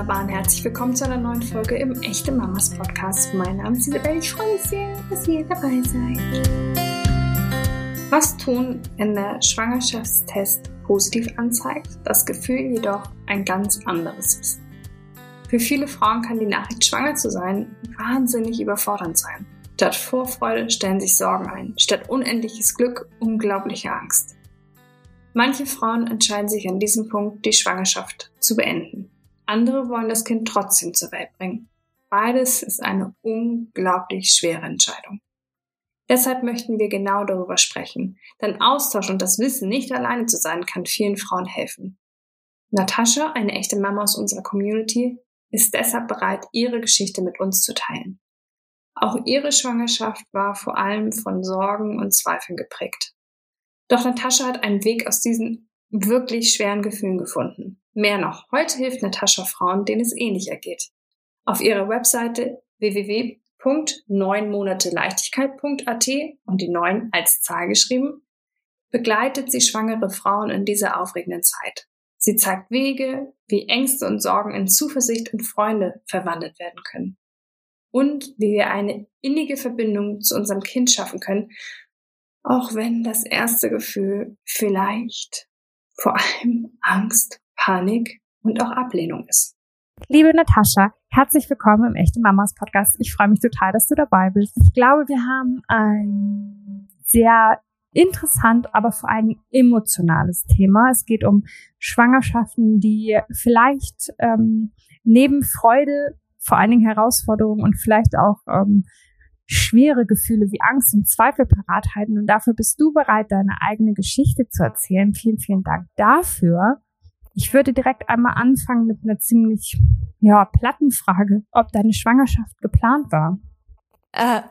wunderbar und herzlich willkommen zu einer neuen Folge im Echte Mamas Podcast. Mein Name ist Isabel. Ich freue mich sehr, dass ihr dabei seid. Was tun, wenn der Schwangerschaftstest positiv anzeigt, das Gefühl jedoch ein ganz anderes ist? Für viele Frauen kann die Nachricht, schwanger zu sein, wahnsinnig überfordernd sein. Statt Vorfreude stellen sich Sorgen ein, statt unendliches Glück unglaubliche Angst. Manche Frauen entscheiden sich an diesem Punkt, die Schwangerschaft zu beenden. Andere wollen das Kind trotzdem zur Welt bringen. Beides ist eine unglaublich schwere Entscheidung. Deshalb möchten wir genau darüber sprechen, denn Austausch und das Wissen, nicht alleine zu sein, kann vielen Frauen helfen. Natascha, eine echte Mama aus unserer Community, ist deshalb bereit, ihre Geschichte mit uns zu teilen. Auch ihre Schwangerschaft war vor allem von Sorgen und Zweifeln geprägt. Doch Natascha hat einen Weg aus diesen wirklich schweren Gefühlen gefunden. Mehr noch, heute hilft Natascha Frauen, denen es ähnlich ergeht. Auf ihrer Webseite www.neunmonateleichtigkeit.at und die neun als Zahl geschrieben, begleitet sie schwangere Frauen in dieser aufregenden Zeit. Sie zeigt Wege, wie Ängste und Sorgen in Zuversicht und Freunde verwandelt werden können. Und wie wir eine innige Verbindung zu unserem Kind schaffen können, auch wenn das erste Gefühl vielleicht vor allem Angst Panik und auch Ablehnung ist. Liebe Natascha, herzlich willkommen im Echte Mamas Podcast. Ich freue mich total, dass du dabei bist. Ich glaube, wir haben ein sehr interessant, aber vor allen Dingen emotionales Thema. Es geht um Schwangerschaften, die vielleicht ähm, neben Freude, vor allen Dingen Herausforderungen und vielleicht auch ähm, schwere Gefühle wie Angst und Zweifel parat halten. Und dafür bist du bereit, deine eigene Geschichte zu erzählen. Vielen, vielen Dank dafür. Ich würde direkt einmal anfangen mit einer ziemlich, ja, platten Frage, ob deine Schwangerschaft geplant war. Äh,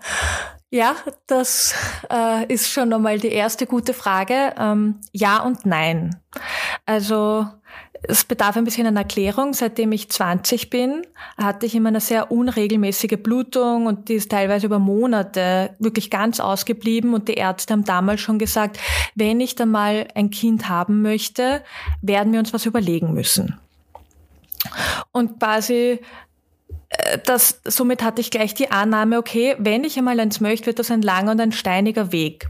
ja, das äh, ist schon einmal die erste gute Frage. Ähm, ja und nein. Also es bedarf ein bisschen einer Erklärung. Seitdem ich 20 bin, hatte ich immer eine sehr unregelmäßige Blutung und die ist teilweise über Monate wirklich ganz ausgeblieben und die Ärzte haben damals schon gesagt, wenn ich dann mal ein Kind haben möchte, werden wir uns was überlegen müssen. Und quasi das, somit hatte ich gleich die Annahme, okay, wenn ich einmal eins möchte, wird das ein langer und ein steiniger Weg.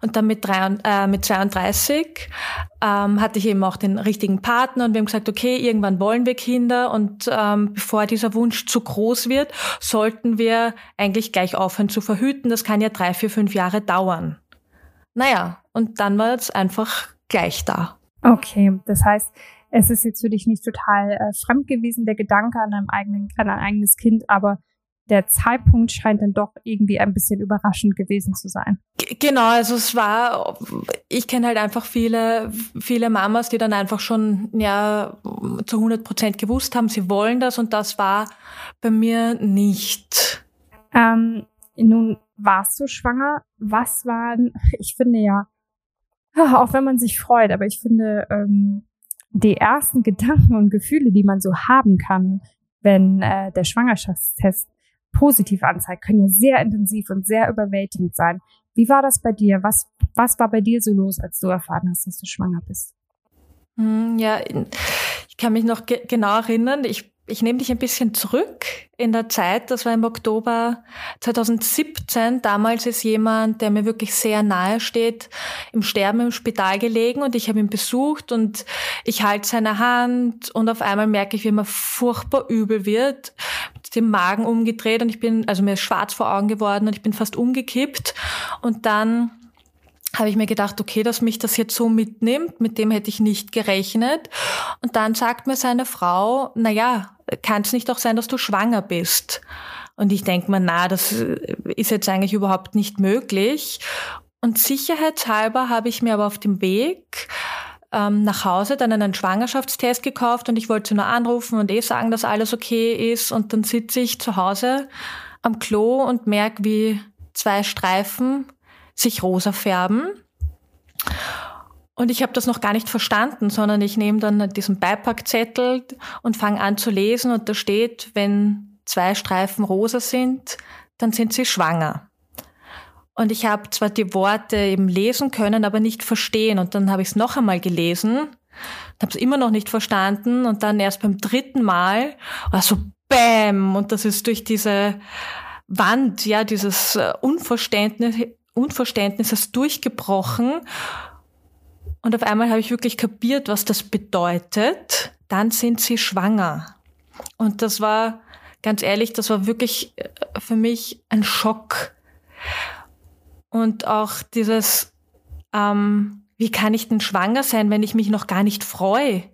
Und dann mit, drei, äh, mit 32 ähm, hatte ich eben auch den richtigen Partner und wir haben gesagt, okay, irgendwann wollen wir Kinder und ähm, bevor dieser Wunsch zu groß wird, sollten wir eigentlich gleich aufhören zu verhüten. Das kann ja drei, vier, fünf Jahre dauern. Naja, und dann war es einfach gleich da. Okay, das heißt, es ist jetzt für dich nicht total äh, fremd gewesen, der Gedanke an, einem eigenen, an ein eigenes Kind, aber der Zeitpunkt scheint dann doch irgendwie ein bisschen überraschend gewesen zu sein. Genau, also es war, ich kenne halt einfach viele, viele Mamas, die dann einfach schon ja zu 100 Prozent gewusst haben, sie wollen das und das war bei mir nicht. Ähm, nun warst du schwanger. Was waren, ich finde ja, auch wenn man sich freut, aber ich finde, ähm, die ersten Gedanken und Gefühle, die man so haben kann, wenn äh, der Schwangerschaftstest positiv anzeigt, können ja sehr intensiv und sehr überwältigend sein. Wie war das bei dir? Was, was war bei dir so los, als du erfahren hast, dass du schwanger bist? Hm, ja, ich kann mich noch ge genau erinnern. Ich ich nehme dich ein bisschen zurück in der Zeit. Das war im Oktober 2017. Damals ist jemand, der mir wirklich sehr nahe steht, im Sterben im Spital gelegen und ich habe ihn besucht und ich halte seine Hand und auf einmal merke ich, wie mir furchtbar übel wird, mit dem Magen umgedreht und ich bin, also mir ist schwarz vor Augen geworden und ich bin fast umgekippt und dann habe ich mir gedacht, okay, dass mich das jetzt so mitnimmt, mit dem hätte ich nicht gerechnet. Und dann sagt mir seine Frau, na ja, kann es nicht auch sein, dass du schwanger bist? Und ich denke mir, na, das ist jetzt eigentlich überhaupt nicht möglich. Und sicherheitshalber habe ich mir aber auf dem Weg ähm, nach Hause dann einen Schwangerschaftstest gekauft und ich wollte nur anrufen und eh sagen, dass alles okay ist. Und dann sitze ich zu Hause am Klo und merke, wie zwei Streifen sich rosa färben. Und ich habe das noch gar nicht verstanden, sondern ich nehme dann diesen Beipackzettel und fange an zu lesen und da steht, wenn zwei Streifen rosa sind, dann sind sie schwanger. Und ich habe zwar die Worte eben lesen können, aber nicht verstehen. Und dann habe ich es noch einmal gelesen habe es immer noch nicht verstanden und dann erst beim dritten Mal war so Bäm und das ist durch diese Wand, ja, dieses äh, Unverständnis, Unverständnisses durchgebrochen und auf einmal habe ich wirklich kapiert, was das bedeutet. Dann sind sie schwanger. Und das war, ganz ehrlich, das war wirklich äh, für mich ein Schock. Und auch dieses, ähm, wie kann ich denn schwanger sein, wenn ich mich noch gar nicht freue?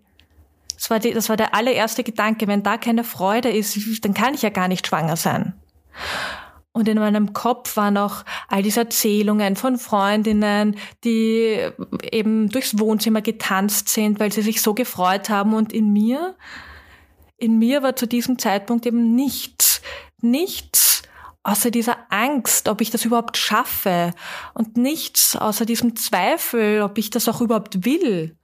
Das war, die, das war der allererste Gedanke. Wenn da keine Freude ist, dann kann ich ja gar nicht schwanger sein. Und in meinem Kopf waren auch all diese Erzählungen von Freundinnen, die eben durchs Wohnzimmer getanzt sind, weil sie sich so gefreut haben. Und in mir, in mir war zu diesem Zeitpunkt eben nichts, nichts außer dieser Angst, ob ich das überhaupt schaffe und nichts außer diesem Zweifel, ob ich das auch überhaupt will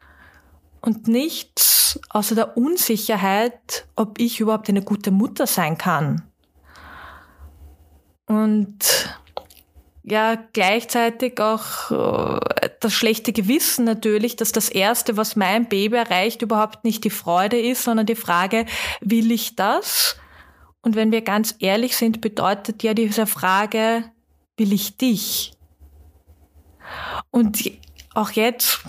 und nichts außer der Unsicherheit, ob ich überhaupt eine gute Mutter sein kann. Und ja, gleichzeitig auch äh, das schlechte Gewissen natürlich, dass das Erste, was mein Baby erreicht, überhaupt nicht die Freude ist, sondern die Frage, will ich das? Und wenn wir ganz ehrlich sind, bedeutet ja diese Frage, will ich dich? Und auch jetzt,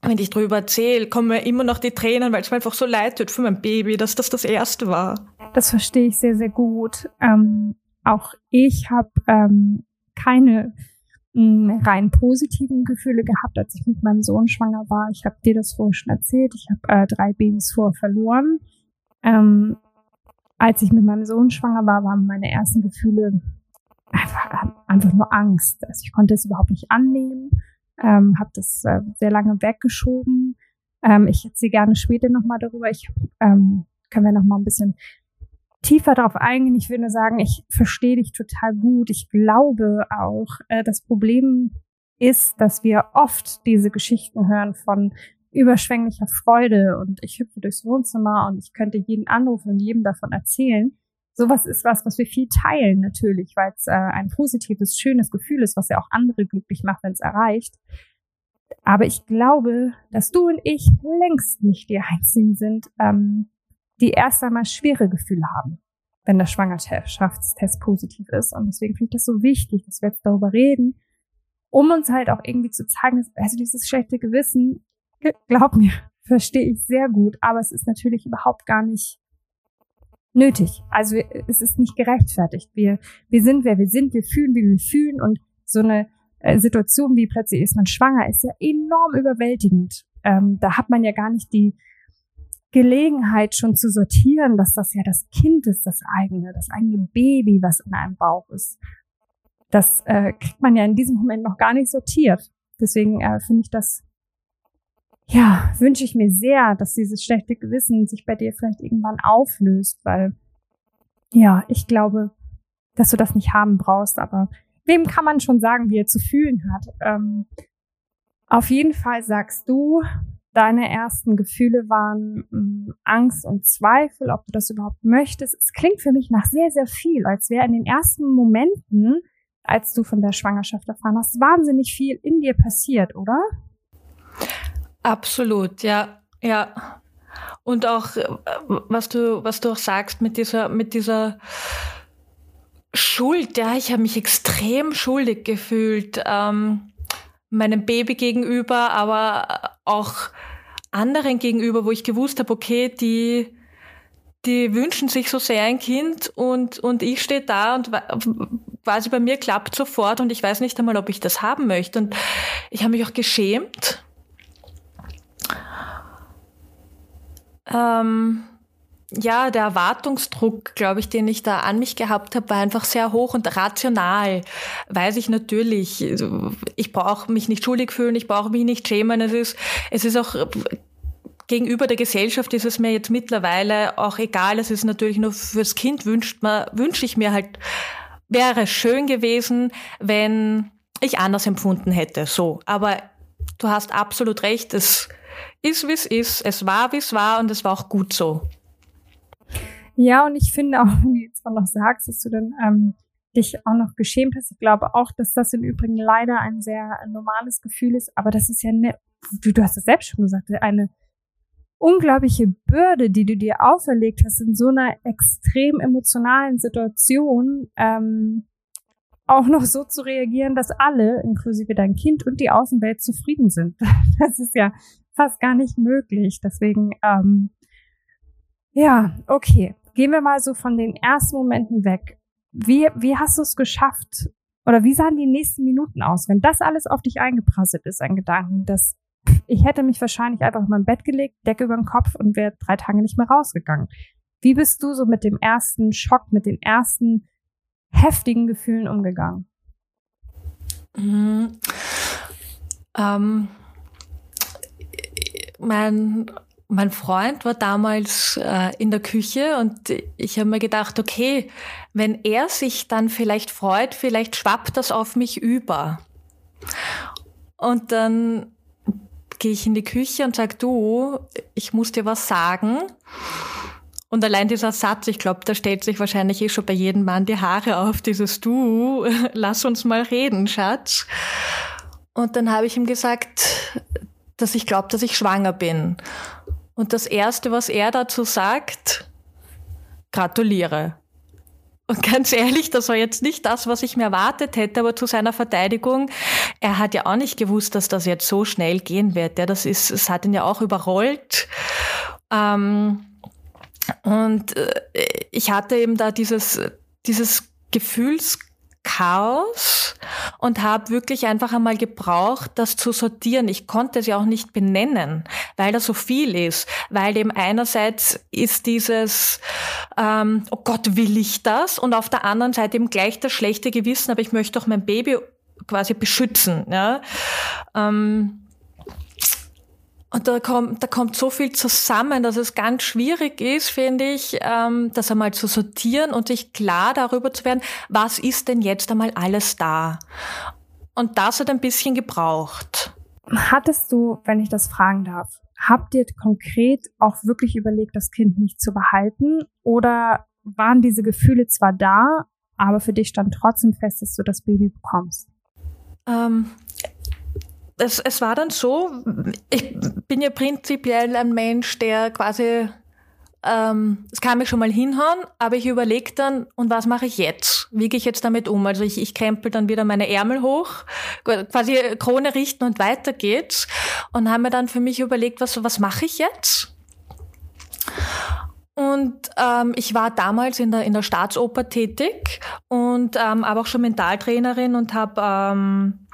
wenn ich drüber erzähle, kommen mir immer noch die Tränen, weil es mir einfach so leid tut für mein Baby, dass das das Erste war. Das verstehe ich sehr, sehr gut. Ähm auch ich habe ähm, keine hm, rein positiven Gefühle gehabt, als ich mit meinem Sohn schwanger war. Ich habe dir das vorhin schon erzählt. Ich habe äh, drei Babys vor verloren. Ähm, als ich mit meinem Sohn schwanger war, waren meine ersten Gefühle einfach, einfach nur Angst. Also ich konnte es überhaupt nicht annehmen, ähm, habe das äh, sehr lange weggeschoben. Ähm, ich erzähle gerne später nochmal darüber. Ich ähm, können wir noch mal ein bisschen tiefer darauf eingehen. Ich würde nur sagen, ich verstehe dich total gut. Ich glaube auch, äh, das Problem ist, dass wir oft diese Geschichten hören von überschwänglicher Freude und ich hüpfe durchs Wohnzimmer und ich könnte jeden anrufen und jedem davon erzählen. Sowas ist was, was wir viel teilen natürlich, weil es äh, ein positives, schönes Gefühl ist, was ja auch andere glücklich macht, wenn es erreicht. Aber ich glaube, dass du und ich längst nicht die Einzigen sind, ähm, die erst einmal schwere Gefühle haben, wenn der Schwangerschaftstest positiv ist. Und deswegen finde ich das so wichtig, dass wir jetzt darüber reden, um uns halt auch irgendwie zu zeigen, dass, also dieses schlechte Gewissen, glaub mir, verstehe ich sehr gut, aber es ist natürlich überhaupt gar nicht nötig. Also es ist nicht gerechtfertigt. Wir, wir sind, wer wir sind, wir fühlen, wie wir fühlen und so eine äh, Situation wie plötzlich ist man schwanger, ist ja enorm überwältigend. Ähm, da hat man ja gar nicht die, Gelegenheit schon zu sortieren, dass das ja das Kind ist, das eigene, das eigene Baby, was in einem Bauch ist. Das äh, kriegt man ja in diesem Moment noch gar nicht sortiert. Deswegen äh, finde ich das, ja, wünsche ich mir sehr, dass dieses schlechte Gewissen sich bei dir vielleicht irgendwann auflöst, weil, ja, ich glaube, dass du das nicht haben brauchst, aber wem kann man schon sagen, wie er zu fühlen hat? Ähm, auf jeden Fall sagst du, deine ersten Gefühle waren hm, Angst und Zweifel, ob du das überhaupt möchtest. Es klingt für mich nach sehr, sehr viel, als wäre in den ersten Momenten, als du von der Schwangerschaft erfahren hast, wahnsinnig viel in dir passiert, oder? Absolut, ja, ja. Und auch, äh, was du, was du auch sagst mit dieser, mit dieser Schuld, ja, ich habe mich extrem schuldig gefühlt. Ähm, meinem Baby gegenüber, aber auch anderen gegenüber, wo ich gewusst habe, okay, die, die wünschen sich so sehr ein Kind und, und ich stehe da und quasi bei mir klappt sofort und ich weiß nicht einmal, ob ich das haben möchte. Und ich habe mich auch geschämt. Ähm, ja, der Erwartungsdruck, glaube ich, den ich da an mich gehabt habe, war einfach sehr hoch und rational. Weiß ich natürlich, ich brauche mich nicht schuldig fühlen, ich brauche mich nicht schämen. Es ist, es ist auch gegenüber der Gesellschaft ist es mir jetzt mittlerweile auch egal. Es ist natürlich nur fürs Kind wünscht man, wünsche ich mir halt, wäre schön gewesen, wenn ich anders empfunden hätte. So. Aber du hast absolut recht. Es ist, wie es ist. Es war, wie es war und es war auch gut so. Ja, und ich finde auch, wenn du jetzt mal noch sagst, dass du dann ähm, dich auch noch geschämt hast, ich glaube auch, dass das im Übrigen leider ein sehr normales Gefühl ist, aber das ist ja eine du, du hast es selbst schon gesagt, eine unglaubliche Bürde, die du dir auferlegt hast in so einer extrem emotionalen Situation, ähm, auch noch so zu reagieren, dass alle, inklusive dein Kind und die Außenwelt, zufrieden sind. Das ist ja fast gar nicht möglich. Deswegen, ähm, ja, okay. Gehen wir mal so von den ersten Momenten weg. Wie, wie hast du es geschafft? Oder wie sahen die nächsten Minuten aus, wenn das alles auf dich eingeprasselt ist, ein Gedanken, dass ich hätte mich wahrscheinlich einfach in mein Bett gelegt, Decke über den Kopf und wäre drei Tage nicht mehr rausgegangen. Wie bist du so mit dem ersten Schock, mit den ersten heftigen Gefühlen umgegangen? Mhm. Ähm, mein, mein Freund war damals äh, in der Küche und ich habe mir gedacht, okay, wenn er sich dann vielleicht freut, vielleicht schwappt das auf mich über. Und dann gehe ich in die Küche und sage, du, ich muss dir was sagen. Und allein dieser Satz, ich glaube, da stellt sich wahrscheinlich eh schon bei jedem Mann die Haare auf, dieses Du, lass uns mal reden, Schatz. Und dann habe ich ihm gesagt, dass ich glaube, dass ich schwanger bin. Und das Erste, was er dazu sagt, gratuliere. Und ganz ehrlich, das war jetzt nicht das, was ich mir erwartet hätte, aber zu seiner Verteidigung, er hat ja auch nicht gewusst, dass das jetzt so schnell gehen wird. Ja, das ist, es hat ihn ja auch überrollt. Ähm, und äh, ich hatte eben da dieses, dieses Gefühls Chaos und habe wirklich einfach einmal gebraucht, das zu sortieren. Ich konnte es ja auch nicht benennen, weil da so viel ist. Weil eben einerseits ist dieses, ähm, oh Gott, will ich das? Und auf der anderen Seite eben gleich das schlechte Gewissen, aber ich möchte doch mein Baby quasi beschützen. Ja? Ähm, und da kommt, da kommt so viel zusammen, dass es ganz schwierig ist, finde ich, ähm, das einmal zu sortieren und sich klar darüber zu werden, was ist denn jetzt einmal alles da? Und das hat ein bisschen gebraucht. Hattest du, wenn ich das fragen darf, habt ihr konkret auch wirklich überlegt, das Kind nicht zu behalten? Oder waren diese Gefühle zwar da, aber für dich stand trotzdem fest, dass du das Baby bekommst? Ähm, es, es war dann so, ich bin ja prinzipiell ein Mensch, der quasi, ähm, es kann mich schon mal hinhauen, aber ich überlege dann, und was mache ich jetzt? Wie gehe ich jetzt damit um? Also ich, ich krempel dann wieder meine Ärmel hoch, quasi Krone richten und weiter geht's. Und habe mir dann für mich überlegt, was, was mache ich jetzt? Und ähm, ich war damals in der, in der Staatsoper tätig und ähm, aber auch schon Mentaltrainerin und habe ähm,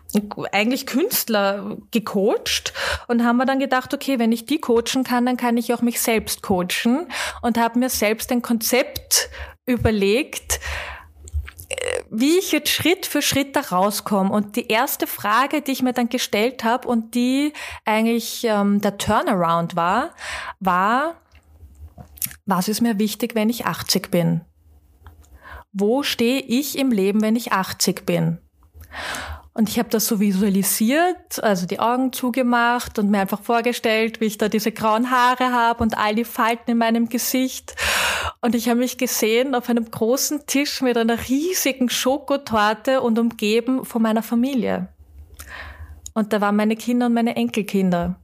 eigentlich Künstler gecoacht und haben wir dann gedacht, okay, wenn ich die coachen kann, dann kann ich auch mich selbst coachen und habe mir selbst ein Konzept überlegt, äh, wie ich jetzt Schritt für Schritt da rauskomme. Und die erste Frage, die ich mir dann gestellt habe und die eigentlich ähm, der Turnaround war, war, was ist mir wichtig, wenn ich 80 bin? Wo stehe ich im Leben, wenn ich 80 bin? Und ich habe das so visualisiert, also die Augen zugemacht und mir einfach vorgestellt, wie ich da diese grauen Haare habe und all die Falten in meinem Gesicht. Und ich habe mich gesehen auf einem großen Tisch mit einer riesigen Schokotorte und umgeben von meiner Familie. Und da waren meine Kinder und meine Enkelkinder.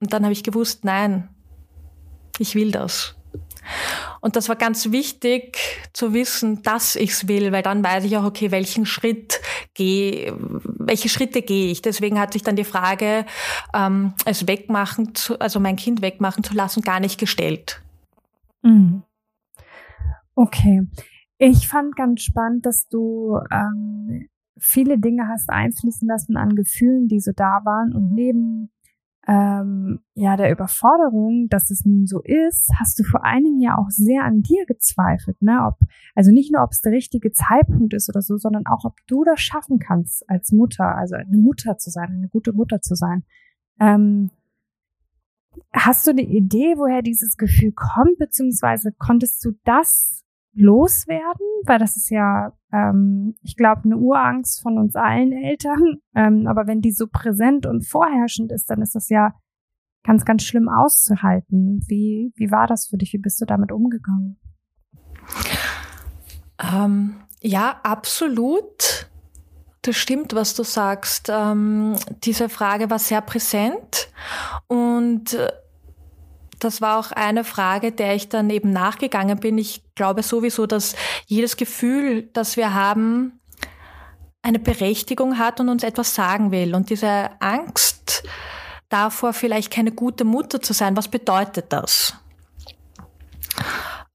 Und dann habe ich gewusst, nein, ich will das. Und das war ganz wichtig zu wissen, dass ich's will, weil dann weiß ich auch, okay, welchen Schritt gehe, welche Schritte gehe ich. Deswegen hat sich dann die Frage, ähm, es wegmachen, zu, also mein Kind wegmachen zu lassen, gar nicht gestellt. Mhm. Okay. Ich fand ganz spannend, dass du ähm, viele Dinge hast einfließen lassen an Gefühlen, die so da waren und neben ähm, ja der Überforderung, dass es nun so ist, hast du vor allen Dingen ja auch sehr an dir gezweifelt, ne? Ob also nicht nur, ob es der richtige Zeitpunkt ist oder so, sondern auch, ob du das schaffen kannst als Mutter, also eine Mutter zu sein, eine gute Mutter zu sein. Ähm, hast du eine Idee, woher dieses Gefühl kommt, beziehungsweise konntest du das loswerden? Weil das ist ja, ähm, ich glaube, eine Urangst von uns allen Eltern. Ähm, aber wenn die so präsent und vorherrschend ist, dann ist das ja ganz, ganz schlimm auszuhalten. Wie, wie war das für dich? Wie bist du damit umgegangen? Ähm, ja, absolut. Das stimmt, was du sagst. Ähm, diese Frage war sehr präsent. Und äh, das war auch eine Frage, der ich dann eben nachgegangen bin. Ich glaube sowieso, dass jedes Gefühl, das wir haben, eine Berechtigung hat und uns etwas sagen will. Und diese Angst davor, vielleicht keine gute Mutter zu sein, was bedeutet das?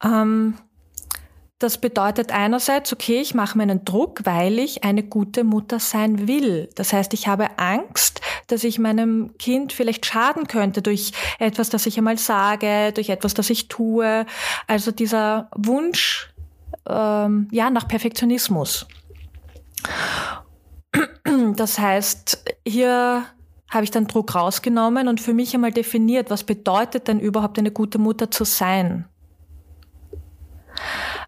Ähm, das bedeutet einerseits, okay, ich mache mir einen Druck, weil ich eine gute Mutter sein will. Das heißt, ich habe Angst, dass ich meinem Kind vielleicht schaden könnte durch etwas, das ich einmal sage, durch etwas, das ich tue. Also dieser Wunsch ähm, ja nach Perfektionismus. Das heißt, hier habe ich dann Druck rausgenommen und für mich einmal definiert, was bedeutet denn überhaupt eine gute Mutter zu sein?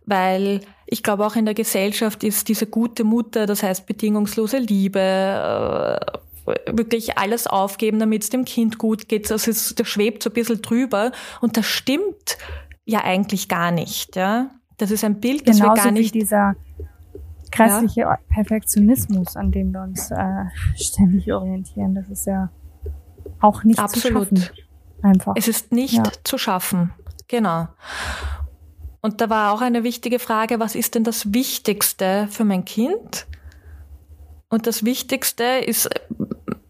Weil ich glaube, auch in der Gesellschaft ist diese gute Mutter, das heißt bedingungslose Liebe, äh, wirklich alles aufgeben, damit es dem Kind gut geht. Also es, das schwebt so ein bisschen drüber und das stimmt ja eigentlich gar nicht. Ja? Das ist ein Bild, das Genauso wir gar nicht. Wie dieser grässliche ja. Perfektionismus, an dem wir uns äh, ständig orientieren. Das ist ja auch nicht Absolut. zu schaffen. Einfach. Es ist nicht ja. zu schaffen. Genau. Und da war auch eine wichtige Frage, was ist denn das Wichtigste für mein Kind? Und das Wichtigste ist,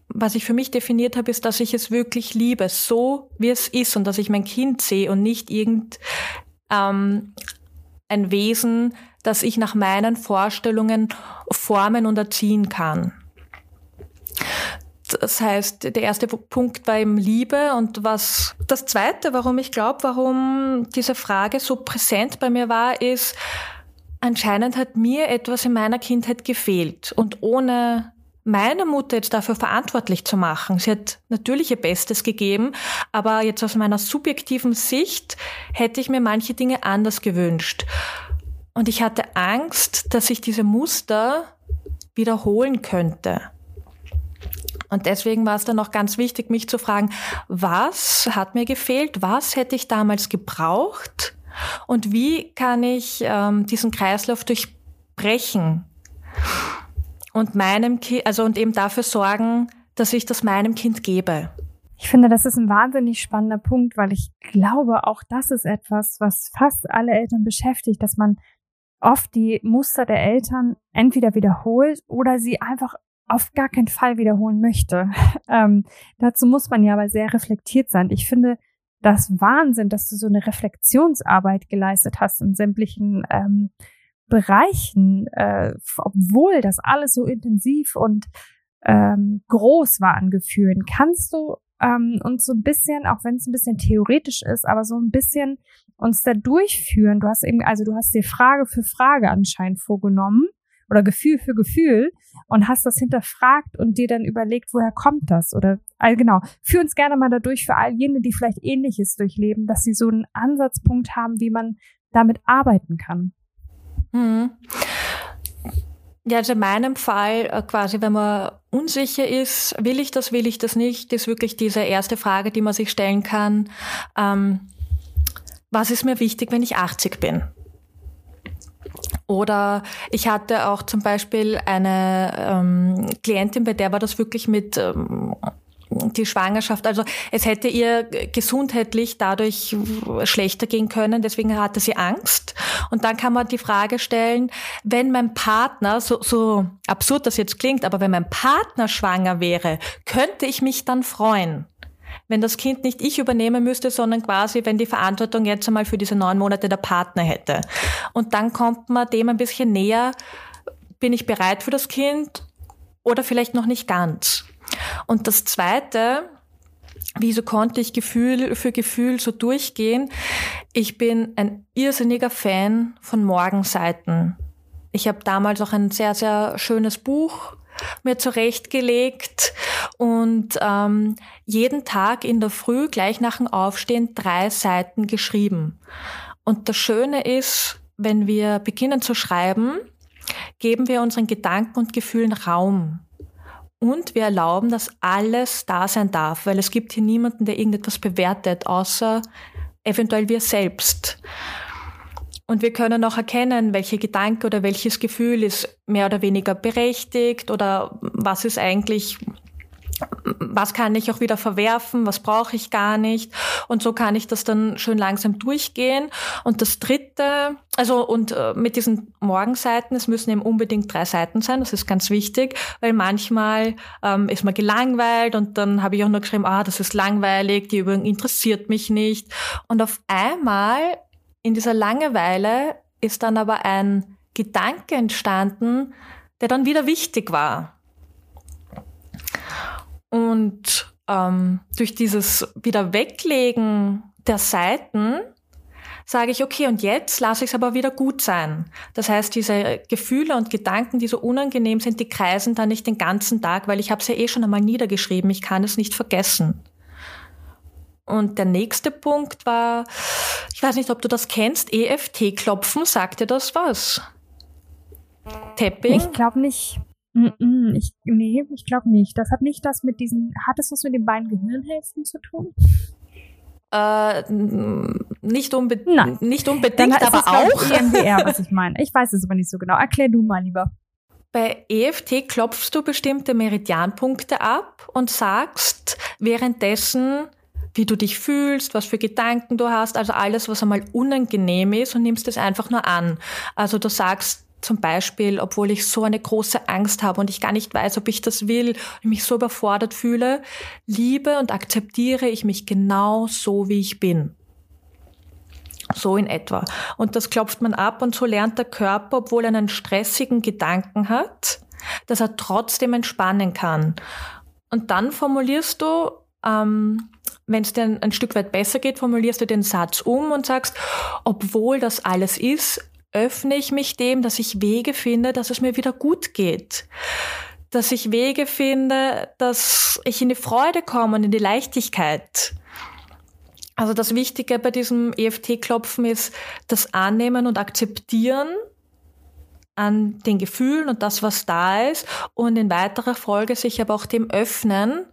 was ich für mich definiert habe, ist, dass ich es wirklich liebe, so wie es ist und dass ich mein Kind sehe und nicht irgend ähm, ein Wesen, das ich nach meinen Vorstellungen formen und erziehen kann. Das heißt, der erste Punkt war eben Liebe und was das zweite, warum ich glaube, warum diese Frage so präsent bei mir war, ist, anscheinend hat mir etwas in meiner Kindheit gefehlt und ohne meine Mutter jetzt dafür verantwortlich zu machen. Sie hat natürlich ihr Bestes gegeben, aber jetzt aus meiner subjektiven Sicht hätte ich mir manche Dinge anders gewünscht. Und ich hatte Angst, dass sich diese Muster wiederholen könnte. Und deswegen war es dann auch ganz wichtig, mich zu fragen, was hat mir gefehlt, was hätte ich damals gebraucht? Und wie kann ich ähm, diesen Kreislauf durchbrechen? Und meinem Kind, also und eben dafür sorgen, dass ich das meinem Kind gebe. Ich finde, das ist ein wahnsinnig spannender Punkt, weil ich glaube, auch das ist etwas, was fast alle Eltern beschäftigt, dass man oft die Muster der Eltern entweder wiederholt oder sie einfach auf gar keinen Fall wiederholen möchte. Ähm, dazu muss man ja aber sehr reflektiert sein. Ich finde das Wahnsinn, dass du so eine Reflexionsarbeit geleistet hast in sämtlichen ähm, Bereichen, äh, obwohl das alles so intensiv und ähm, groß war an Gefühlen. Kannst du ähm, uns so ein bisschen, auch wenn es ein bisschen theoretisch ist, aber so ein bisschen uns da durchführen. Du hast eben, also du hast dir Frage für Frage anscheinend vorgenommen oder Gefühl für Gefühl und hast das hinterfragt und dir dann überlegt, woher kommt das? Oder also genau, führ uns gerne mal dadurch für all jene, die vielleicht ähnliches durchleben, dass sie so einen Ansatzpunkt haben, wie man damit arbeiten kann. Mhm. Ja, also in meinem Fall äh, quasi, wenn man unsicher ist, will ich das, will ich das nicht, ist wirklich diese erste Frage, die man sich stellen kann. Ähm, was ist mir wichtig, wenn ich 80 bin? Oder ich hatte auch zum Beispiel eine ähm, Klientin, bei der war das wirklich mit ähm, die Schwangerschaft. Also es hätte ihr gesundheitlich dadurch schlechter gehen können, deswegen hatte sie Angst. Und dann kann man die Frage stellen, wenn mein Partner, so, so absurd das jetzt klingt, aber wenn mein Partner schwanger wäre, könnte ich mich dann freuen? Wenn das Kind nicht ich übernehmen müsste, sondern quasi, wenn die Verantwortung jetzt einmal für diese neun Monate der Partner hätte. Und dann kommt man dem ein bisschen näher, bin ich bereit für das Kind oder vielleicht noch nicht ganz. Und das Zweite, wieso konnte ich Gefühl für Gefühl so durchgehen? Ich bin ein irrsinniger Fan von Morgenseiten. Ich habe damals auch ein sehr, sehr schönes Buch mir zurechtgelegt und ähm, jeden Tag in der Früh gleich nach dem Aufstehen drei Seiten geschrieben. Und das Schöne ist, wenn wir beginnen zu schreiben, geben wir unseren Gedanken und Gefühlen Raum. Und wir erlauben, dass alles da sein darf, weil es gibt hier niemanden, der irgendetwas bewertet, außer eventuell wir selbst. Und wir können auch erkennen, welche Gedanke oder welches Gefühl ist mehr oder weniger berechtigt oder was ist eigentlich was kann ich auch wieder verwerfen, was brauche ich gar nicht. Und so kann ich das dann schön langsam durchgehen. Und das dritte, also und äh, mit diesen Morgenseiten, es müssen eben unbedingt drei Seiten sein, das ist ganz wichtig, weil manchmal ähm, ist man gelangweilt und dann habe ich auch nur geschrieben, ah, das ist langweilig, die Übung interessiert mich nicht. Und auf einmal in dieser Langeweile ist dann aber ein Gedanke entstanden, der dann wieder wichtig war. Und ähm, durch dieses Wiederweglegen der Seiten sage ich, okay, und jetzt lasse ich es aber wieder gut sein. Das heißt, diese Gefühle und Gedanken, die so unangenehm sind, die kreisen dann nicht den ganzen Tag, weil ich habe es ja eh schon einmal niedergeschrieben. Ich kann es nicht vergessen. Und der nächste Punkt war, ich weiß nicht, ob du das kennst, EFT-Klopfen, sagt dir das was? Tapping? Ich glaube nicht. Ich, nee, ich glaube nicht. Das hat nicht das mit diesen, hat es was mit den beiden Gehirnhälften zu tun? Äh, nicht, unbe Nein. nicht unbedingt, aber es auch. EMDR, was ich meine. Ich weiß es aber nicht so genau. Erklär du mal lieber. Bei EFT klopfst du bestimmte Meridianpunkte ab und sagst währenddessen, wie du dich fühlst, was für Gedanken du hast, also alles, was einmal unangenehm ist und nimmst es einfach nur an. Also du sagst zum Beispiel, obwohl ich so eine große Angst habe und ich gar nicht weiß, ob ich das will und mich so überfordert fühle, liebe und akzeptiere ich mich genau so, wie ich bin. So in etwa. Und das klopft man ab und so lernt der Körper, obwohl er einen stressigen Gedanken hat, dass er trotzdem entspannen kann. Und dann formulierst du, ähm, wenn es dir ein, Stück weit besser geht, formulierst du den Satz um und sagst, obwohl das alles ist, öffne ich mich dem, dass ich Wege finde, dass es mir wieder gut geht. Dass ich Wege finde, dass ich in die Freude komme und in die Leichtigkeit. Also das Wichtige bei diesem EFT-Klopfen ist das Annehmen und Akzeptieren an den Gefühlen und das, was da ist und in weiterer Folge sich aber auch dem öffnen,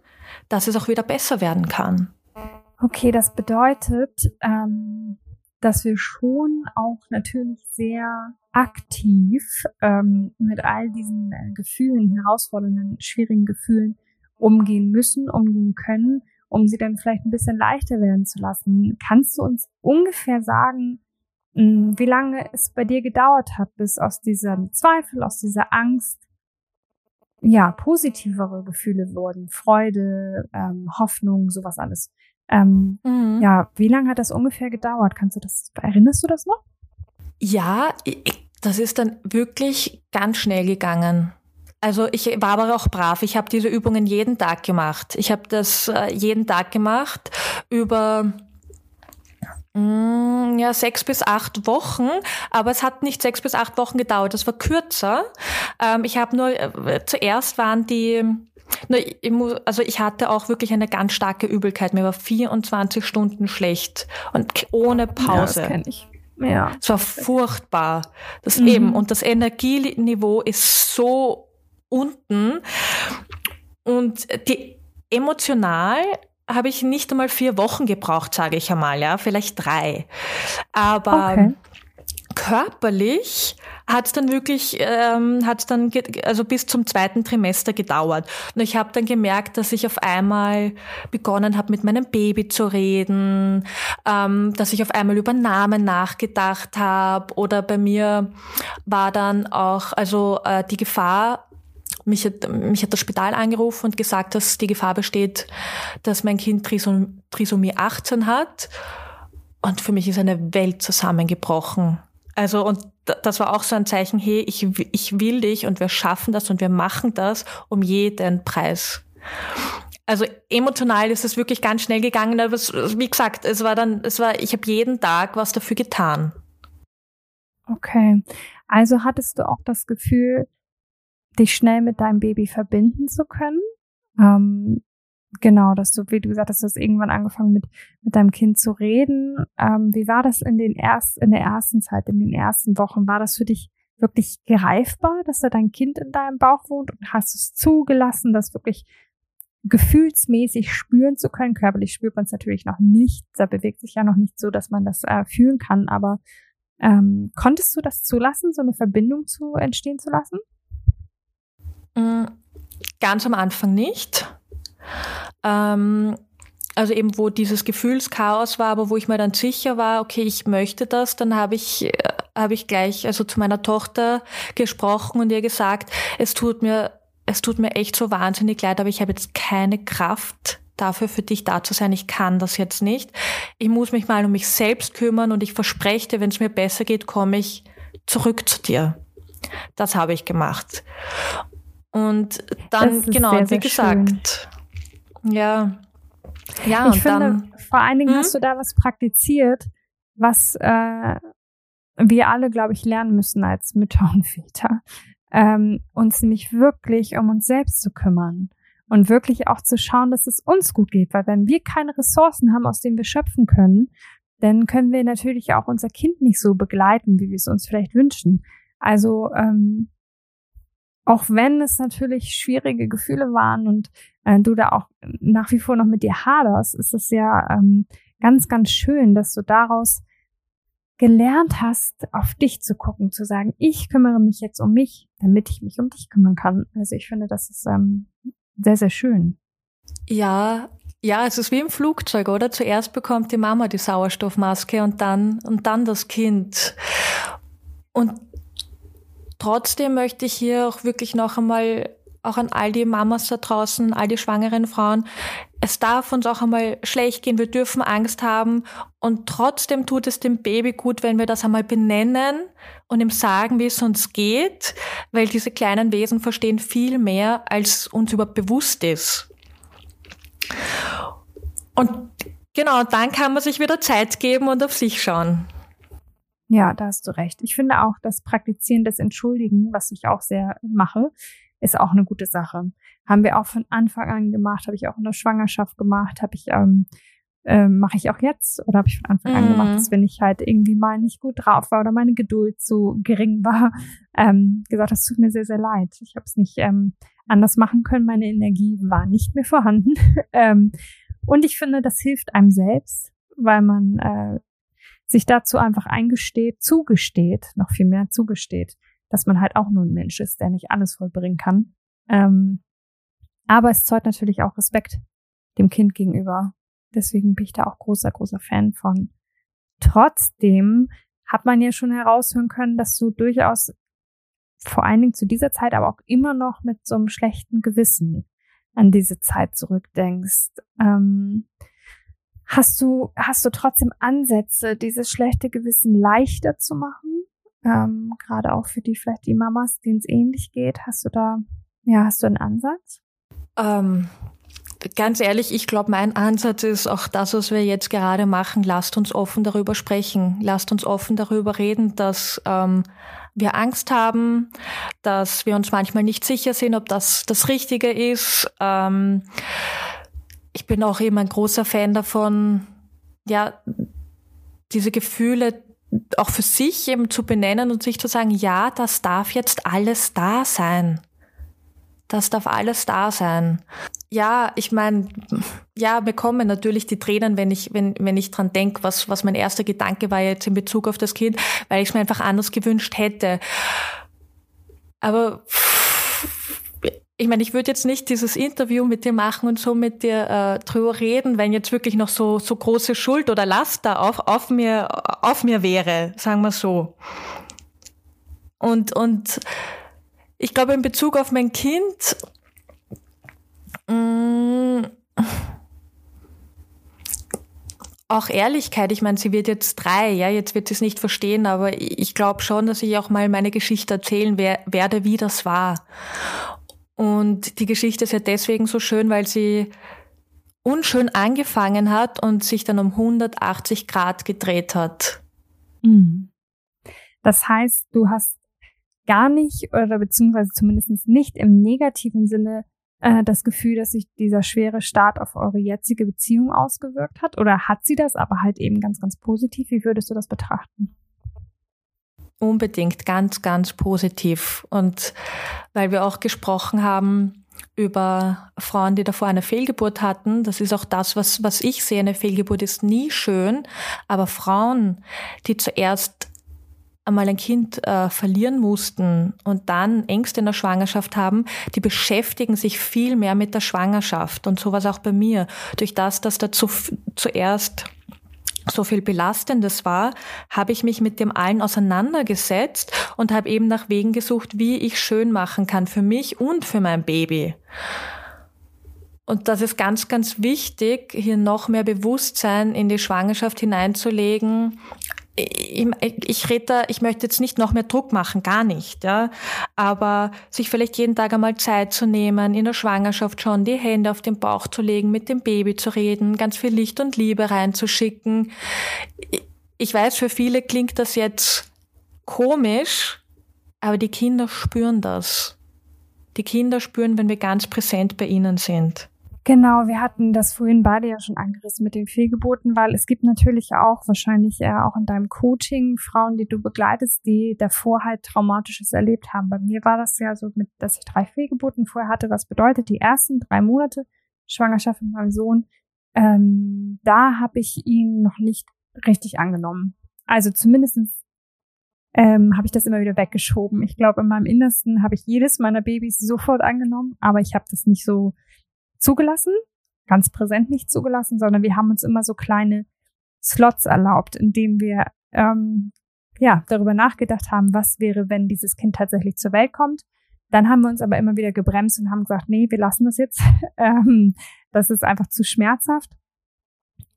dass es auch wieder besser werden kann. Okay, das bedeutet, ähm, dass wir schon auch natürlich sehr aktiv ähm, mit all diesen äh, Gefühlen, herausfordernden, schwierigen Gefühlen umgehen müssen, umgehen können, um sie dann vielleicht ein bisschen leichter werden zu lassen. Kannst du uns ungefähr sagen, mh, hm, wie lange es bei dir gedauert hat, bis aus diesem Zweifel, aus dieser Angst, ja, positivere Gefühle wurden, Freude, ähm, Hoffnung, sowas alles. Ähm, mhm. Ja, wie lange hat das ungefähr gedauert? Kannst du das, erinnerst du das noch? Ja, das ist dann wirklich ganz schnell gegangen. Also ich war aber auch brav. Ich habe diese Übungen jeden Tag gemacht. Ich habe das äh, jeden Tag gemacht über mm, ja, sechs bis acht Wochen, aber es hat nicht sechs bis acht Wochen gedauert, das war kürzer. Ähm, ich habe nur, äh, zuerst waren die ich muss, also ich hatte auch wirklich eine ganz starke Übelkeit. Mir war 24 Stunden schlecht und ohne Pause. Ja, das kenne ich. Ja. Es war furchtbar. Das mhm. eben. Und das Energieniveau ist so unten. Und die emotional habe ich nicht einmal vier Wochen gebraucht, sage ich einmal, ja, vielleicht drei. Aber okay. körperlich hat es dann wirklich, ähm, hat dann, also bis zum zweiten Trimester gedauert. Und ich habe dann gemerkt, dass ich auf einmal begonnen habe, mit meinem Baby zu reden, ähm, dass ich auf einmal über Namen nachgedacht habe oder bei mir war dann auch, also äh, die Gefahr, mich hat, mich hat das Spital angerufen und gesagt, dass die Gefahr besteht, dass mein Kind Trisom Trisomie 18 hat. Und für mich ist eine Welt zusammengebrochen. Also, und das war auch so ein Zeichen, hey, ich, ich will dich und wir schaffen das und wir machen das um jeden Preis. Also emotional ist es wirklich ganz schnell gegangen, aber es, wie gesagt, es war dann, es war, ich habe jeden Tag was dafür getan. Okay. Also hattest du auch das Gefühl, dich schnell mit deinem Baby verbinden zu können? Ähm, Genau, dass du, wie du gesagt hast, du hast irgendwann angefangen mit, mit deinem Kind zu reden. Ähm, wie war das in den erst, in der ersten Zeit, in den ersten Wochen? War das für dich wirklich greifbar, dass da dein Kind in deinem Bauch wohnt und hast du es zugelassen, das wirklich gefühlsmäßig spüren zu können? Körperlich spürt man es natürlich noch nicht. Da bewegt sich ja noch nicht so, dass man das äh, fühlen kann, aber ähm, konntest du das zulassen, so eine Verbindung zu entstehen zu lassen? Mm, ganz am Anfang nicht. Ähm, also eben wo dieses Gefühlschaos war, aber wo ich mir dann sicher war, okay, ich möchte das, dann habe ich äh, habe ich gleich also zu meiner Tochter gesprochen und ihr gesagt, es tut mir es tut mir echt so wahnsinnig leid, aber ich habe jetzt keine Kraft dafür für dich da zu sein. Ich kann das jetzt nicht. Ich muss mich mal um mich selbst kümmern und ich verspreche dir, wenn es mir besser geht, komme ich zurück zu dir. Das habe ich gemacht. Und dann, genau, sehr, wie gesagt, schön. Ja, ja, ich und finde, dann, vor allen Dingen hm? hast du da was praktiziert, was äh, wir alle, glaube ich, lernen müssen als Mütter und Väter, ähm, uns nämlich wirklich um uns selbst zu kümmern und wirklich auch zu schauen, dass es uns gut geht, weil wenn wir keine Ressourcen haben, aus denen wir schöpfen können, dann können wir natürlich auch unser Kind nicht so begleiten, wie wir es uns vielleicht wünschen. Also ähm, auch wenn es natürlich schwierige Gefühle waren und äh, du da auch nach wie vor noch mit dir haderst, ist es ja ähm, ganz, ganz schön, dass du daraus gelernt hast, auf dich zu gucken, zu sagen, ich kümmere mich jetzt um mich, damit ich mich um dich kümmern kann. Also ich finde, das ist ähm, sehr, sehr schön. Ja, ja, es ist wie im Flugzeug, oder? Zuerst bekommt die Mama die Sauerstoffmaske und dann, und dann das Kind. Und trotzdem möchte ich hier auch wirklich noch einmal auch an all die Mamas da draußen, all die schwangeren Frauen, es darf uns auch einmal schlecht gehen, wir dürfen Angst haben und trotzdem tut es dem Baby gut, wenn wir das einmal benennen und ihm sagen, wie es uns geht, weil diese kleinen Wesen verstehen viel mehr, als uns überhaupt bewusst ist. Und genau, dann kann man sich wieder Zeit geben und auf sich schauen. Ja, da hast du recht. Ich finde auch das Praktizieren des Entschuldigen, was ich auch sehr mache, ist auch eine gute Sache. Haben wir auch von Anfang an gemacht, habe ich auch in der Schwangerschaft gemacht, habe ich ähm, äh, mache ich auch jetzt oder habe ich von Anfang an gemacht, mhm. dass wenn ich halt irgendwie mal nicht gut drauf war oder meine Geduld zu gering war, ähm, gesagt, das tut mir sehr, sehr leid. Ich habe es nicht ähm, anders machen können, meine Energie war nicht mehr vorhanden. ähm, und ich finde, das hilft einem selbst, weil man äh, sich dazu einfach eingesteht, zugesteht, noch viel mehr zugesteht, dass man halt auch nur ein Mensch ist, der nicht alles vollbringen kann. Ähm, aber es zeugt natürlich auch Respekt dem Kind gegenüber. Deswegen bin ich da auch großer, großer Fan von. Trotzdem hat man ja schon heraushören können, dass du durchaus vor allen Dingen zu dieser Zeit, aber auch immer noch mit so einem schlechten Gewissen an diese Zeit zurückdenkst. Ähm, Hast du, hast du trotzdem Ansätze, dieses schlechte Gewissen leichter zu machen? Ähm, Gerade auch für die, vielleicht die Mamas, denen es ähnlich geht. Hast du da, ja, hast du einen Ansatz? Ähm, ganz ehrlich, ich glaube, mein Ansatz ist auch das, was wir jetzt gerade machen. Lasst uns offen darüber sprechen. Lasst uns offen darüber reden, dass ähm, wir Angst haben, dass wir uns manchmal nicht sicher sind, ob das das Richtige ist. Ähm, ich bin auch eben ein großer Fan davon, ja, diese Gefühle auch für sich eben zu benennen und sich zu sagen, ja, das darf jetzt alles da sein. Das darf alles da sein. Ja, ich meine, ja, bekomme natürlich die Tränen, wenn ich, wenn, wenn ich dran denke, was, was mein erster Gedanke war jetzt in Bezug auf das Kind, weil ich es mir einfach anders gewünscht hätte. Aber ich meine, ich würde jetzt nicht dieses Interview mit dir machen und so mit dir äh, drüber reden, wenn jetzt wirklich noch so, so große Schuld oder Last da auf, auf, mir, auf mir wäre, sagen wir so. Und, und ich glaube, in Bezug auf mein Kind, mh, mm, auch Ehrlichkeit. Ich meine, sie wird jetzt drei, ja, jetzt wird sie es nicht verstehen, aber ich glaube schon, dass ich auch mal meine Geschichte erzählen werde, wie das war. Und die Geschichte ist ja deswegen so schön, weil sie unschön angefangen hat und sich dann um 180 Grad gedreht hat. Mhm. Das heißt, du hast gar nicht oder beziehungsweise zumindest nicht im negativen Sinne äh, das Gefühl, dass sich dieser schwere Start auf eure jetzige Beziehung ausgewirkt hat? Oder hat sie das, aber halt eben ganz, ganz positiv? Wie würdest du das betrachten? Unbedingt ganz, ganz positiv. Und weil wir auch gesprochen haben über Frauen, die davor eine Fehlgeburt hatten, das ist auch das, was, was ich sehe. Eine Fehlgeburt ist nie schön, aber Frauen, die zuerst einmal ein Kind äh, verlieren mussten und dann Ängste in der Schwangerschaft haben, die beschäftigen sich viel mehr mit der Schwangerschaft. Und so war es auch bei mir. Durch das, dass da zu, zuerst so viel Belastendes war, habe ich mich mit dem allen auseinandergesetzt und habe eben nach Wegen gesucht, wie ich schön machen kann für mich und für mein Baby. Und das ist ganz, ganz wichtig, hier noch mehr Bewusstsein in die Schwangerschaft hineinzulegen, ich, ich rede da, ich möchte jetzt nicht noch mehr Druck machen, gar nicht, ja. Aber sich vielleicht jeden Tag einmal Zeit zu nehmen, in der Schwangerschaft schon die Hände auf den Bauch zu legen, mit dem Baby zu reden, ganz viel Licht und Liebe reinzuschicken. Ich weiß, für viele klingt das jetzt komisch, aber die Kinder spüren das. Die Kinder spüren, wenn wir ganz präsent bei ihnen sind. Genau, wir hatten das vorhin beide ja schon angerissen mit den Fehlgeburten, weil es gibt natürlich auch wahrscheinlich äh, auch in deinem Coaching Frauen, die du begleitest, die davor halt Traumatisches erlebt haben. Bei mir war das ja so, mit, dass ich drei Fehlgeburten vorher hatte. Was bedeutet die ersten drei Monate Schwangerschaft mit meinem Sohn? Ähm, da habe ich ihn noch nicht richtig angenommen. Also zumindestens ähm, habe ich das immer wieder weggeschoben. Ich glaube, in meinem Innersten habe ich jedes meiner Babys sofort angenommen, aber ich habe das nicht so zugelassen, ganz präsent nicht zugelassen, sondern wir haben uns immer so kleine Slots erlaubt, in denen wir ähm, ja darüber nachgedacht haben, was wäre, wenn dieses Kind tatsächlich zur Welt kommt. Dann haben wir uns aber immer wieder gebremst und haben gesagt, nee, wir lassen das jetzt. ähm, das ist einfach zu schmerzhaft.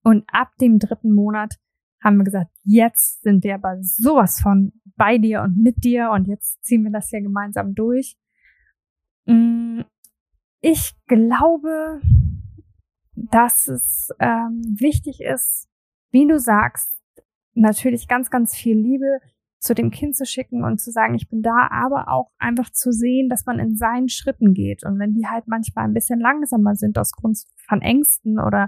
Und ab dem dritten Monat haben wir gesagt, jetzt sind wir aber sowas von bei dir und mit dir und jetzt ziehen wir das ja gemeinsam durch. Mm, ich glaube, dass es ähm, wichtig ist, wie du sagst, natürlich ganz, ganz viel Liebe zu dem Kind zu schicken und zu sagen, ich bin da, aber auch einfach zu sehen, dass man in seinen Schritten geht. Und wenn die halt manchmal ein bisschen langsamer sind aus Grund von Ängsten oder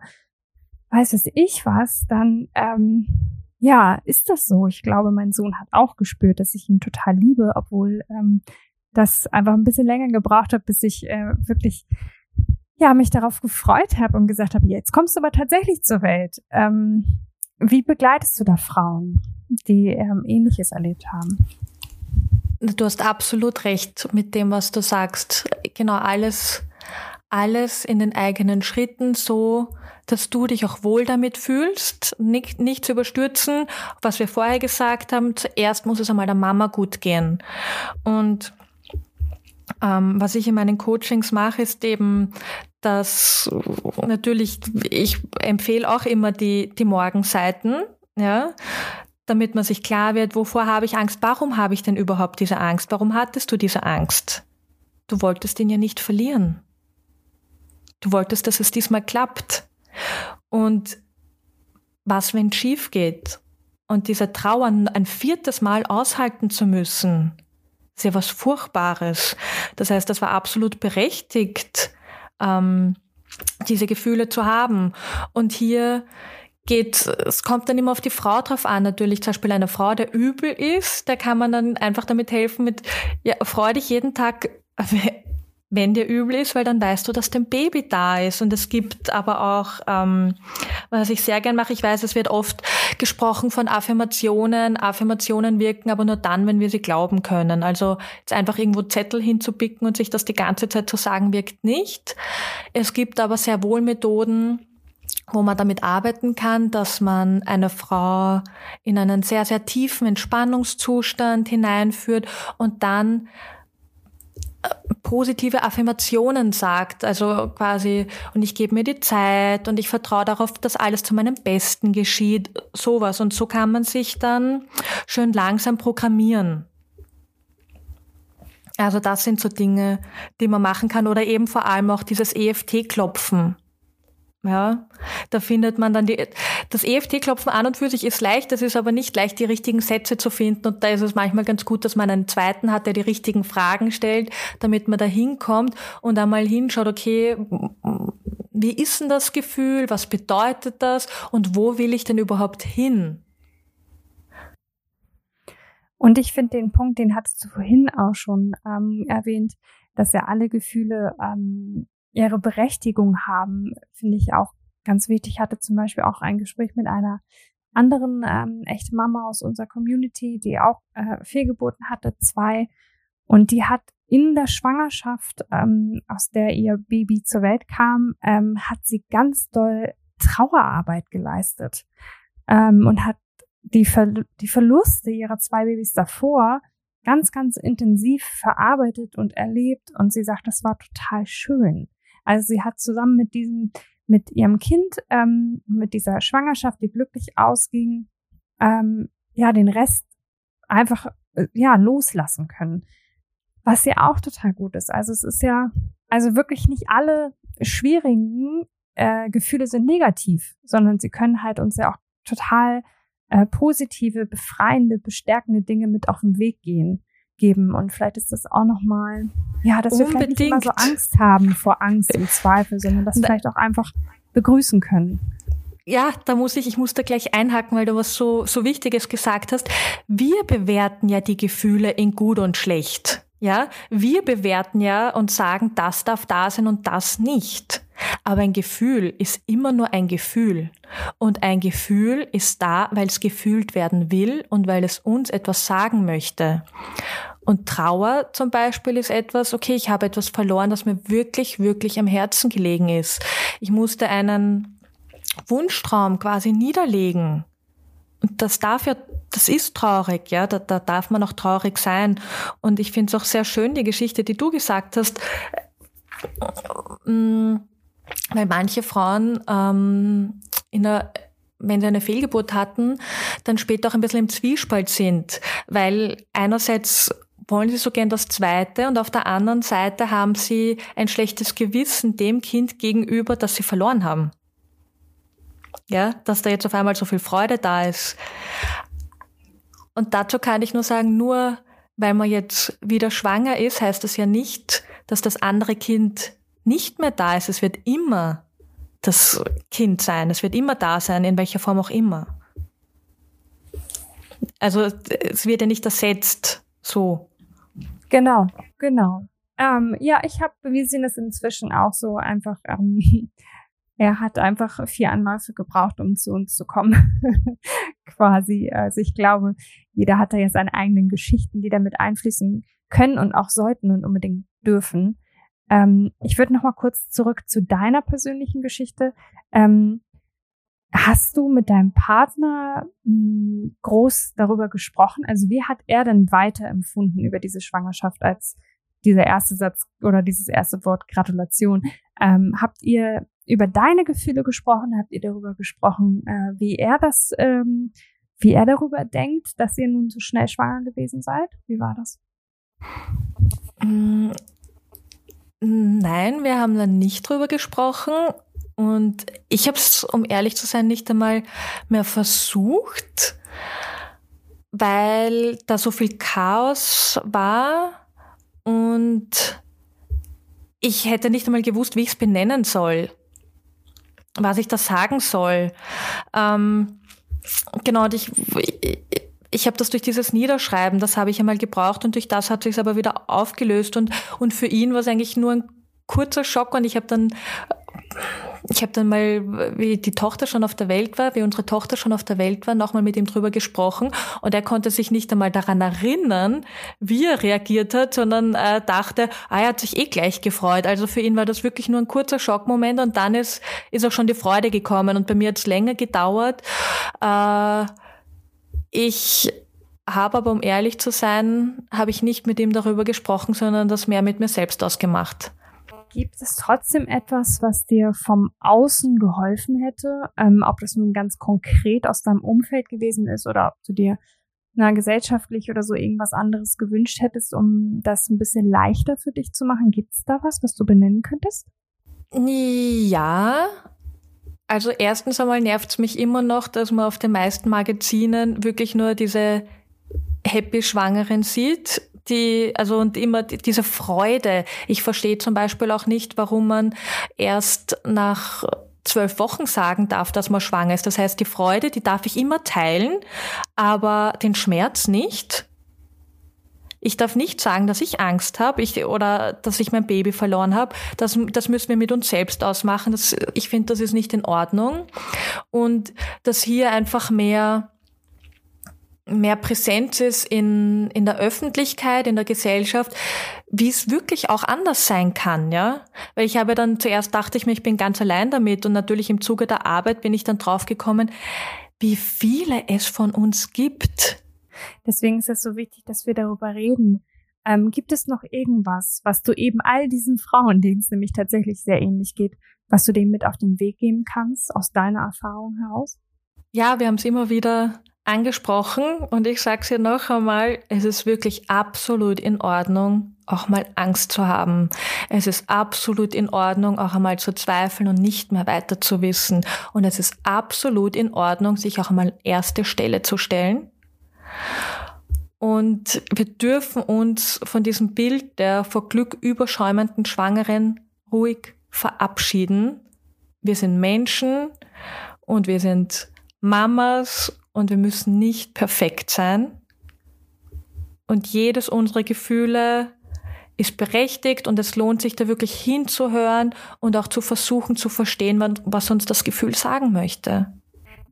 weiß es ich was, dann ähm, ja, ist das so. Ich glaube, mein Sohn hat auch gespürt, dass ich ihn total liebe, obwohl ähm, das einfach ein bisschen länger gebraucht hat, bis ich äh, wirklich ja mich darauf gefreut habe und gesagt habe, jetzt kommst du aber tatsächlich zur Welt. Ähm, wie begleitest du da Frauen, die ähm, Ähnliches erlebt haben? Du hast absolut recht mit dem, was du sagst. Genau alles, alles in den eigenen Schritten so, dass du dich auch wohl damit fühlst, nicht, nicht zu überstürzen, was wir vorher gesagt haben. Zuerst muss es einmal der Mama gut gehen. Und ähm, was ich in meinen Coachings mache, ist eben, dass natürlich, ich empfehle auch immer die, die Morgenseiten, ja, damit man sich klar wird, wovor habe ich Angst, warum habe ich denn überhaupt diese Angst, warum hattest du diese Angst? Du wolltest ihn ja nicht verlieren. Du wolltest, dass es diesmal klappt. Und was, wenn es schief geht? Und diese Trauer ein viertes Mal aushalten zu müssen, ja was Furchtbares. Das heißt, das war absolut berechtigt, ähm, diese Gefühle zu haben. Und hier geht, es kommt dann immer auf die Frau drauf an, natürlich zum Beispiel eine Frau, der übel ist, da kann man dann einfach damit helfen mit, ja, freu dich jeden Tag, wenn dir übel ist, weil dann weißt du, dass dein Baby da ist. Und es gibt aber auch, ähm, was ich sehr gern mache, ich weiß, es wird oft gesprochen von Affirmationen. Affirmationen wirken aber nur dann, wenn wir sie glauben können. Also jetzt einfach irgendwo Zettel hinzupicken und sich das die ganze Zeit zu sagen, wirkt nicht. Es gibt aber sehr wohl Methoden, wo man damit arbeiten kann, dass man eine Frau in einen sehr, sehr tiefen Entspannungszustand hineinführt und dann positive Affirmationen sagt, also quasi, und ich gebe mir die Zeit und ich vertraue darauf, dass alles zu meinem Besten geschieht, sowas. Und so kann man sich dann schön langsam programmieren. Also das sind so Dinge, die man machen kann oder eben vor allem auch dieses EFT-Klopfen. Ja, da findet man dann die, das EFT-Klopfen an und für sich ist leicht, es ist aber nicht leicht, die richtigen Sätze zu finden. Und da ist es manchmal ganz gut, dass man einen zweiten hat, der die richtigen Fragen stellt, damit man da hinkommt und einmal hinschaut, okay, wie ist denn das Gefühl, was bedeutet das? Und wo will ich denn überhaupt hin? Und ich finde den Punkt, den hattest du vorhin auch schon ähm, erwähnt, dass ja alle Gefühle ähm, ihre Berechtigung haben, finde ich auch ganz wichtig. Ich hatte zum Beispiel auch ein Gespräch mit einer anderen ähm, echte Mama aus unserer Community, die auch äh, Fehlgeburten hatte, zwei. Und die hat in der Schwangerschaft, ähm, aus der ihr Baby zur Welt kam, ähm, hat sie ganz doll Trauerarbeit geleistet ähm, und hat die, Ver die Verluste ihrer zwei Babys davor ganz, ganz intensiv verarbeitet und erlebt. Und sie sagt, das war total schön. Also sie hat zusammen mit diesem, mit ihrem Kind, ähm, mit dieser Schwangerschaft, die glücklich ausging, ähm, ja, den Rest einfach, äh, ja, loslassen können. Was ja auch total gut ist. Also es ist ja, also wirklich nicht alle schwierigen äh, Gefühle sind negativ, sondern sie können halt uns ja auch total äh, positive, befreiende, bestärkende Dinge mit auf den Weg gehen geben. Und vielleicht ist das auch nochmal, ja, dass Unbedingt. wir vielleicht nicht immer so Angst haben vor Angst und Zweifel, sondern das vielleicht auch einfach begrüßen können. Ja, da muss ich, ich muss da gleich einhaken, weil du was so, so Wichtiges gesagt hast. Wir bewerten ja die Gefühle in gut und schlecht. Ja, wir bewerten ja und sagen, das darf da sein und das nicht. Aber ein Gefühl ist immer nur ein Gefühl. Und ein Gefühl ist da, weil es gefühlt werden will und weil es uns etwas sagen möchte. Und Trauer zum Beispiel ist etwas, okay, ich habe etwas verloren, das mir wirklich, wirklich am Herzen gelegen ist. Ich musste einen Wunschtraum quasi niederlegen. Und das darf ja das ist traurig, ja, da, da darf man auch traurig sein. Und ich finde es auch sehr schön, die Geschichte, die du gesagt hast, mm, weil manche Frauen ähm, in der wenn sie eine Fehlgeburt hatten, dann später auch ein bisschen im Zwiespalt sind, weil einerseits wollen sie so gern das Zweite und auf der anderen Seite haben sie ein schlechtes Gewissen dem Kind gegenüber, das sie verloren haben. Ja, dass da jetzt auf einmal so viel Freude da ist. Und dazu kann ich nur sagen, nur weil man jetzt wieder schwanger ist, heißt das ja nicht, dass das andere Kind nicht mehr da ist. Es wird immer das Kind sein. Es wird immer da sein, in welcher Form auch immer. Also es wird ja nicht ersetzt so. Genau, genau. Ähm, ja, ich habe, wir sehen es inzwischen auch so einfach ähm, er hat einfach vier Anläufe gebraucht, um zu uns zu kommen. Quasi. Also ich glaube, jeder hat da ja seine eigenen Geschichten, die damit einfließen können und auch sollten und unbedingt dürfen. Ähm, ich würde noch mal kurz zurück zu deiner persönlichen Geschichte. Ähm, hast du mit deinem Partner mh, hm, groß darüber gesprochen? Also wie hat er denn weiterempfunden über diese Schwangerschaft als dieser erste Satz oder dieses erste Wort Gratulation? Ähm, habt ihr über deine Gefühle gesprochen? Habt ihr darüber gesprochen, äh, wie er das, ähm, wie er darüber denkt, dass ihr nun so schnell schwanger gewesen seid? Wie war das? Mm, nein, wir haben dann nicht drüber gesprochen. Und ich habe es, um ehrlich zu sein, nicht einmal mehr versucht, weil da so viel Chaos war und ich hätte nicht einmal gewusst, wie ich es benennen soll was ich da sagen soll. Ähm, genau, und ich, ich habe das durch dieses Niederschreiben, das habe ich einmal gebraucht und durch das hat sich aber wieder aufgelöst und, und für ihn war es eigentlich nur ein kurzer Schock und ich habe dann ich habe dann mal, wie die Tochter schon auf der Welt war, wie unsere Tochter schon auf der Welt war, nochmal mit ihm drüber gesprochen und er konnte sich nicht einmal daran erinnern, wie er reagiert hat, sondern äh, dachte, ah, er hat sich eh gleich gefreut. Also für ihn war das wirklich nur ein kurzer Schockmoment und dann ist, ist auch schon die Freude gekommen und bei mir hat es länger gedauert. Äh, ich habe aber, um ehrlich zu sein, habe ich nicht mit ihm darüber gesprochen, sondern das mehr mit mir selbst ausgemacht. Gibt es trotzdem etwas, was dir vom Außen geholfen hätte? Ähm, ob das nun ganz konkret aus deinem Umfeld gewesen ist oder ob du dir na, gesellschaftlich oder so irgendwas anderes gewünscht hättest, um das ein bisschen leichter für dich zu machen? Gibt es da was, was du benennen könntest? Ja. Also erstens einmal nervt es mich immer noch, dass man auf den meisten Magazinen wirklich nur diese happy Schwangeren sieht die, also und immer diese Freude. Ich verstehe zum Beispiel auch nicht, warum man erst nach zwölf Wochen sagen darf, dass man schwanger ist. Das heißt, die Freude, die darf ich immer teilen, aber den Schmerz nicht. Ich darf nicht sagen, dass ich Angst habe ich, oder dass ich mein Baby verloren habe. Das, das müssen wir mit uns selbst ausmachen. Das, ich finde, das ist nicht in Ordnung. und dass hier einfach mehr mehr Präsenz ist in, in der Öffentlichkeit, in der Gesellschaft, wie es wirklich auch anders sein kann, ja. Weil ich habe dann zuerst dachte ich mir, ich bin ganz allein damit und natürlich im Zuge der Arbeit bin ich dann draufgekommen, wie viele es von uns gibt. Deswegen ist es so wichtig, dass wir darüber reden. Ähm, gibt es noch irgendwas, was du eben all diesen Frauen, denen es nämlich tatsächlich sehr ähnlich geht, was du denen mit auf den Weg geben kannst, aus deiner Erfahrung heraus? Ja, wir haben es immer wieder angesprochen und ich sage es hier noch einmal, es ist wirklich absolut in Ordnung, auch mal Angst zu haben. Es ist absolut in Ordnung, auch einmal zu zweifeln und nicht mehr weiter zu wissen. Und es ist absolut in Ordnung, sich auch mal erste Stelle zu stellen. Und wir dürfen uns von diesem Bild der vor Glück überschäumenden Schwangeren ruhig verabschieden. Wir sind Menschen und wir sind Mamas und wir müssen nicht perfekt sein. Und jedes unserer Gefühle ist berechtigt und es lohnt sich da wirklich hinzuhören und auch zu versuchen zu verstehen, was uns das Gefühl sagen möchte.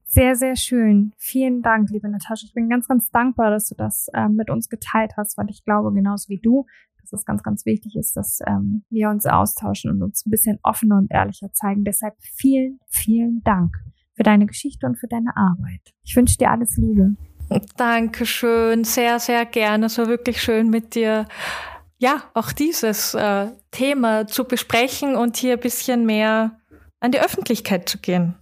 Sehr, sehr schön. Vielen Dank, liebe Natascha. Ich bin ganz, ganz dankbar, dass du das ähm, mit uns geteilt hast, weil ich glaube, genauso wie du, dass es ganz, ganz wichtig ist, dass ähm, wir uns austauschen und uns ein bisschen offener und ehrlicher zeigen. Deshalb vielen, vielen Dank für deine Geschichte und für deine Arbeit. Ich wünsche dir alles Liebe. Dankeschön, sehr, sehr gerne. Es war wirklich schön mit dir, ja, auch dieses äh, Thema zu besprechen und hier ein bisschen mehr an die Öffentlichkeit zu gehen.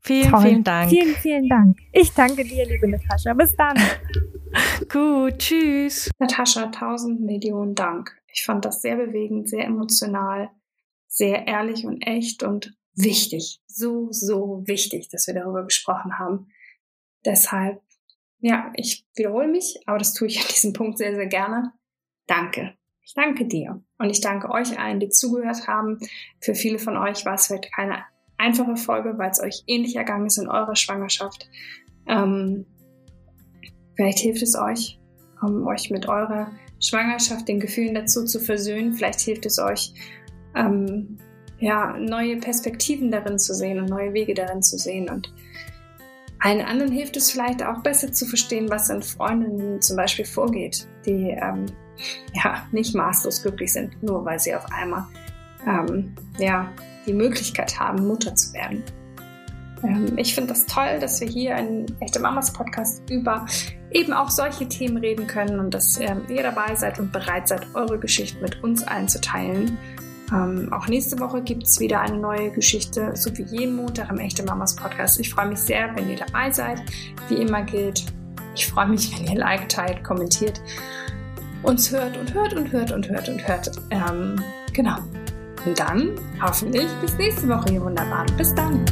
Vielen, Toll. vielen Dank. Vielen, vielen Dank. Ich danke dir, liebe Natascha. Bis dann. Gut, tschüss. Natascha, tausend Millionen Dank. Ich fand das sehr bewegend, sehr emotional, sehr ehrlich und echt und wichtig, so, so wichtig, dass wir darüber gesprochen haben. Deshalb, ja, ich wiederhole mich, aber das tue ich an diesem Punkt sehr, sehr gerne. Danke. Ich danke dir. Und ich danke euch allen, die zugehört haben. Für viele von euch war es vielleicht keine einfache Folge, weil es euch ähnlich ergangen ist in eurer Schwangerschaft. Ähm, vielleicht hilft es euch, um euch mit eurer Schwangerschaft, den Gefühlen dazu zu versöhnen. Vielleicht hilft es euch, ähm, ja, neue Perspektiven darin zu sehen und neue Wege darin zu sehen. Und allen anderen hilft es vielleicht auch besser zu verstehen, was in Freundinnen zum Beispiel vorgeht, die ähm, ja nicht maßlos glücklich sind, nur weil sie auf einmal ähm, ja, die Möglichkeit haben, Mutter zu werden. Ähm, ich finde das toll, dass wir hier einen echte Mamas Podcast über eben auch solche Themen reden können und dass ähm, ihr dabei seid und bereit seid, eure Geschichte mit uns allen zu teilen. Ähm, auch nächste Woche gibt es wieder eine neue Geschichte, so wie jeden Montag im Echte Mamas Podcast. Ich freue mich sehr, wenn ihr dabei seid. Wie immer gilt, ich freue mich, wenn ihr like, teilt, kommentiert, uns hört und hört und hört und hört und hört. Ähm, genau. Und dann hoffentlich bis nächste Woche, ihr Wunderbaren. Bis dann.